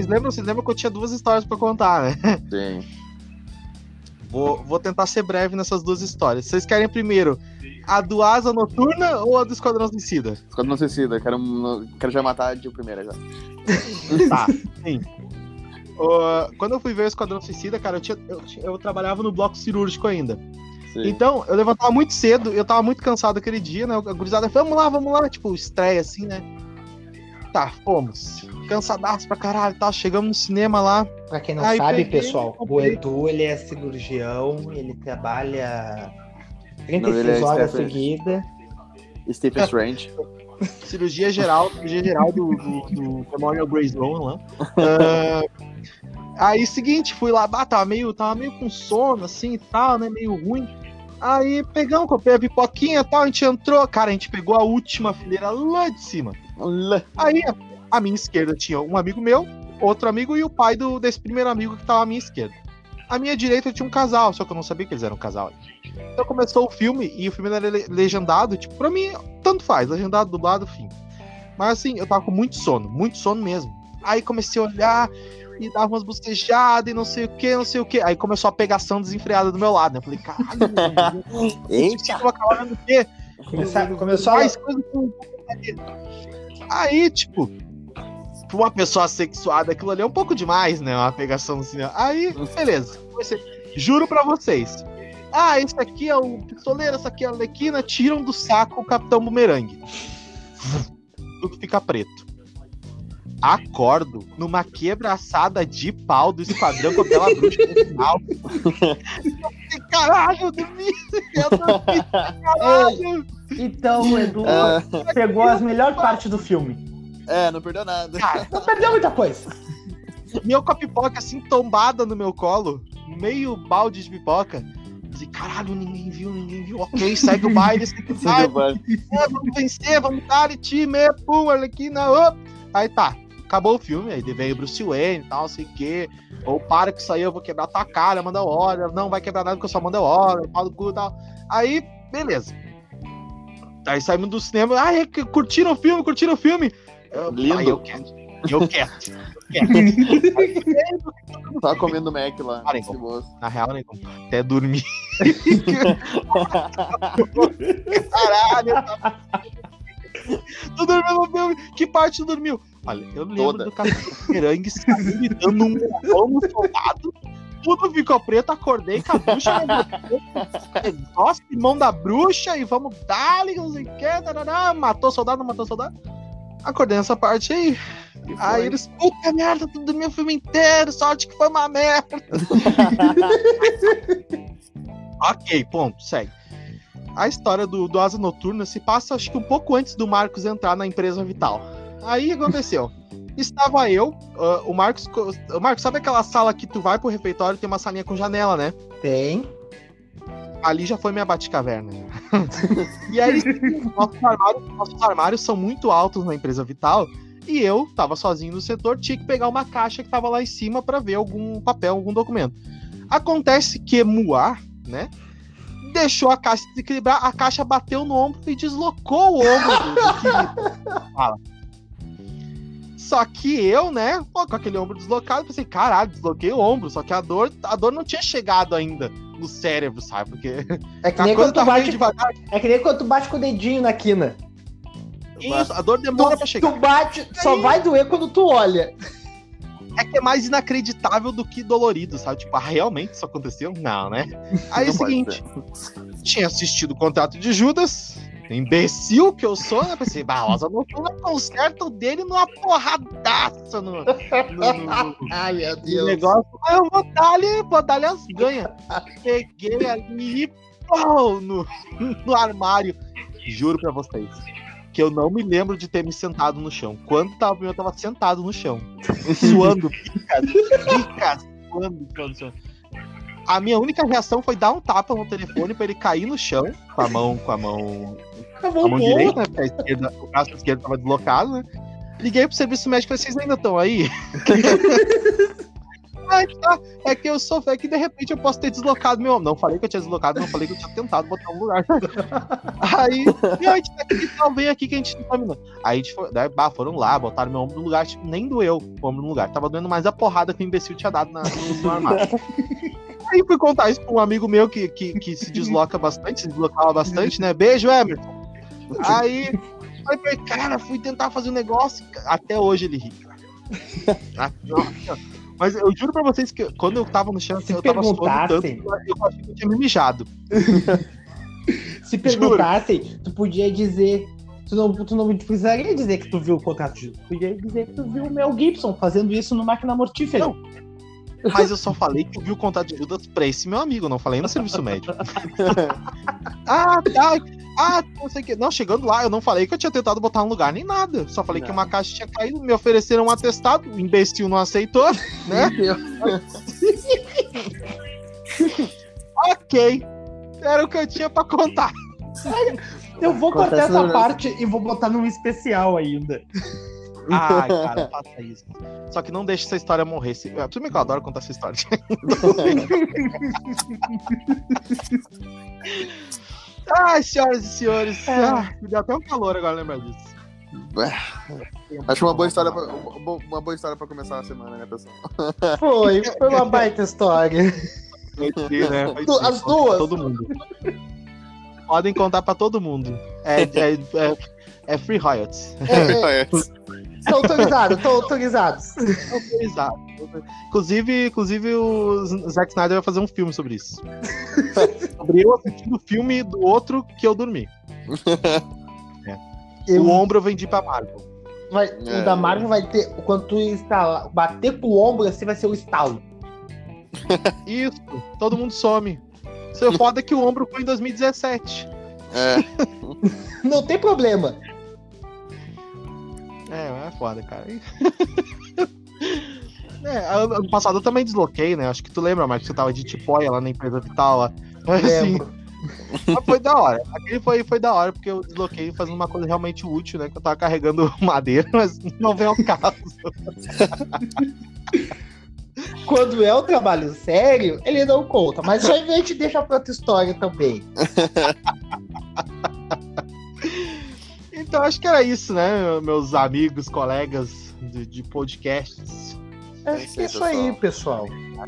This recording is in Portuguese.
vocês lembram? Vocês lembram que eu tinha duas histórias pra contar, né? Sim. Vou, vou tentar ser breve nessas duas histórias. Vocês querem primeiro a do Asa Noturna ou a do Esquadrão Suicida? Esquadrão Suicida, quero, quero já matar de primeira já. Tá, sim. Uh, quando eu fui ver o Esquadrão Suicida, cara, eu, tinha, eu, eu trabalhava no bloco cirúrgico ainda. Sim. Então, eu levantava muito cedo, eu tava muito cansado aquele dia, né? A gurizada, vamos lá, vamos lá, tipo, estreia assim, né? Tá, fomos. Cansadaço pra caralho, tá? Chegamos no cinema lá. Pra quem não Aí sabe, peguei, pessoal, o. Edu ele é cirurgião, ele trabalha Não, 36 ele é horas Stephen- seguidas. Stephen Strange. Cirurgia geral, cirurgia geral do, do, do Memorial Grey Zone lá. Ah, aí, seguinte, fui lá, bah, tava meio, tava meio com sono, assim e tal, né? Meio ruim. Aí pegamos, comprei a pipoquinha e tal, a gente entrou. Cara, a gente pegou a última fileira lá de cima. Aí, a, a minha esquerda tinha um amigo meu, outro amigo e o pai do, desse primeiro amigo que tava à minha esquerda. À minha direita tinha um casal, só que eu não sabia que eles eram um casal. Então começou o filme e o filme era le- legendado, tipo, pra mim, tanto faz, legendado, dublado, fim. Mas assim, eu tava com muito sono, muito sono mesmo. Aí comecei a olhar e dava umas bocejadas e não sei o que, não sei o que. Aí começou a pegação desenfreada do meu lado, né? Eu falei, caralho, Eita. vendo o quê? Começar- começou a... Aí, tipo, pra uma pessoa sexuada, aquilo ali é um pouco demais, né? Uma pegação cinema. Aí, beleza. Juro pra vocês. Ah, esse aqui é o pistoleiro, essa aqui é a Alequina, tiram do saco o Capitão Bumerangue. Tudo fica preto. Acordo numa quebraçada de pau do esquadrão com aquela bruxa no final. Eu falei, Caralho, eu dormi! Eu dormi! Caralho! Então, o Edu Ah, pegou as melhores partes do filme. é, não perdeu nada. Cara, Não perdeu muita coisa. E eu com a pipoca assim tombada no meu colo, meio balde de pipoca. Falei, caralho, ninguém viu, ninguém viu. Ok, segue o baile, segue o baile. É, vamos vencer, vamos dar time, pum, Arlequina, op. Aí tá, acabou o filme, aí veio Bruce Wayne e tal, sei o quê. Ou para que isso aí, eu vou quebrar tua cara, manda hora. Não vai quebrar nada porque eu só mando hora, pau do cu e tal. Aí, beleza. Aí saímos do cinema, ai, que- curtiram o filme, curtiram o filme. Eu, Lindo. Aí eu quero, eu quero, eu quero. Tava comendo Mac lá. Boas. Na real, né? Até dormir. Caralho. Tu dormiu no filme? Que parte tu dormiu? Olha, eu lembro Toda. do Capitão Merangue saindo dando um murrão no soldado. Tudo ficou preto, acordei com a bruxa. Nossa, irmão da bruxa, e vamos dar, não sei o que. tarará. Matou soldado, matou soldado. Acordei nessa parte aí. Aí eles, puta merda, tu dormiu o filme inteiro, sorte que foi uma merda. Ok, ponto, segue. A história do, do Asa Noturna se passa, acho que um pouco antes do Marcos entrar na empresa Vital. Aí aconteceu? Estava eu, ah, o Marcos. co- o Marcos, sabe aquela sala que tu vai pro refeitório e tem uma salinha com janela, né? Tem. Ali já foi minha bate-caverna. e aí, nossos armários, nossos armários são muito altos na empresa Vital. E eu tava sozinho no setor, tinha que pegar uma caixa que tava lá em cima para ver algum papel, algum documento. Acontece que Moá, né? Deixou a caixa desequilibrar, a caixa bateu no ombro e deslocou o ombro do. Fala. Só que eu, né, pô, com aquele ombro deslocado, pensei, caralho, desloquei o ombro. Só que a dor, a dor não tinha chegado ainda no cérebro, sabe? Porque É que a nem coisa quando tu bate. devagar. É que nem quando tu bate com o dedinho na quina. Isso, a dor demora pra Tu, chegar. tu bate, só vai doer quando tu olha. É que é mais inacreditável do que dolorido, sabe? Tipo, ah, realmente isso aconteceu? Não, né? Aí é Não o pode seguinte, tinha assistido o contrato de Judas, imbecil que eu sou, né? Pensei, bah, Rosa Noturna conserta o dele numa porradaça no, no- no- Ai, meu no negócio. Aí eu vou dar ali, vou dar ali as ganhas. Peguei ali e pô, no, no armário. Juro pra vocês. Que eu não me lembro de ter me sentado no chão. Quando tava, eu tava sentado no chão. Suando, picas, picas, suando, suando, suando. A minha única reação foi dar um tapa no telefone pra ele cair no chão, com a mão, com a mão Tá a mão direita, né? Porque a esquerda, o braço esquerdo tava deslocado, né? Liguei pro serviço médico e vocês ainda estão aí? Ah, tá. É que eu sou é que de repente eu posso ter deslocado meu. Não falei que eu tinha deslocado, não falei que eu tinha tentado botar um lugar. Aí, meu, a gente tá aqui, então vem aqui que a gente terminou. Aí a gente foi, daí, bah, foram lá, botaram meu ombro no lugar, tipo, nem doeu o ombro no lugar. Tava doendo mais a porrada que o imbecil tinha dado na, no, no armário. Aí fui contar isso pra um amigo meu que, que, que se desloca bastante, se deslocava bastante, né? Beijo, Emerson. Aí, aí cara, fui tentar fazer um negócio. Até hoje ele ri. Nossa. Mas eu juro pra vocês que quando eu tava no chão, eu tava suando tanto, perguntassem- eu achei que eu tinha me mijado. Se perguntassem, tu podia dizer. Tu não, tu não precisaria dizer que tu viu o contrato de Tu podia dizer que tu viu o Mel Gibson fazendo isso no máquina mortífera. Não. Mas eu só falei que eu vi o contato de Judas pra esse meu amigo, não falei no serviço médico. ah, tá. Ah, não sei o que. Não, chegando lá, eu não falei que eu tinha tentado botar um lugar nem nada. Só falei que Não. uma caixa tinha caído, me ofereceram um atestado, o imbecil não aceitou, né? Ok. Era o que eu tinha pra contar. Eu vou cortar essa no- parte e vou botar num especial ainda. Ai, cara, faça isso. Só que não deixe essa história morrer. Se- ah, Tudo bem que eu adoro contar essa história. Ai, senhoras e senhores. É. Ah, me deu até um calor agora lembrar disso. Acho uma boa história pra, uma boa- história pra começar a semana, né, pessoal? Foi, foi uma baita história. Né? As duas. Todo mundo. Podem contar pra todo mundo. É, é, é, é free royalties. É, é, Estão autorizados, estão autorizados. Autorizado. Inclusive, inclusive o Zack Snyder vai fazer um filme sobre isso. sobre eu assistindo o filme do outro que eu dormi. Eu- O ombro eu vendi pra Marvel. vai- É. O da Marvel vai ter. Quando tu instalar, bater com o ombro, assim vai ser o estalo. Isso, todo mundo some. Seu foda é que o ombro foi em 2017. É, Não tem problema. É, é foda, cara. É, ano passado eu também desloquei, né? Acho que tu lembra, Marcos, que eu tava de tipóia lá na empresa Vital lá. Mas, assim, Lembro. mas foi da hora. Aquele foi, foi da hora, porque eu desloquei fazendo uma coisa realmente útil, né? Que eu tava carregando madeira, mas não vem ao caso. Quando é um trabalho sério, ele não conta. Mas aí a gente deixa pra outra história também. Então acho que era isso, né? Meus amigos, colegas de, de podcasts. Acho que é isso aí, pessoal. pessoal.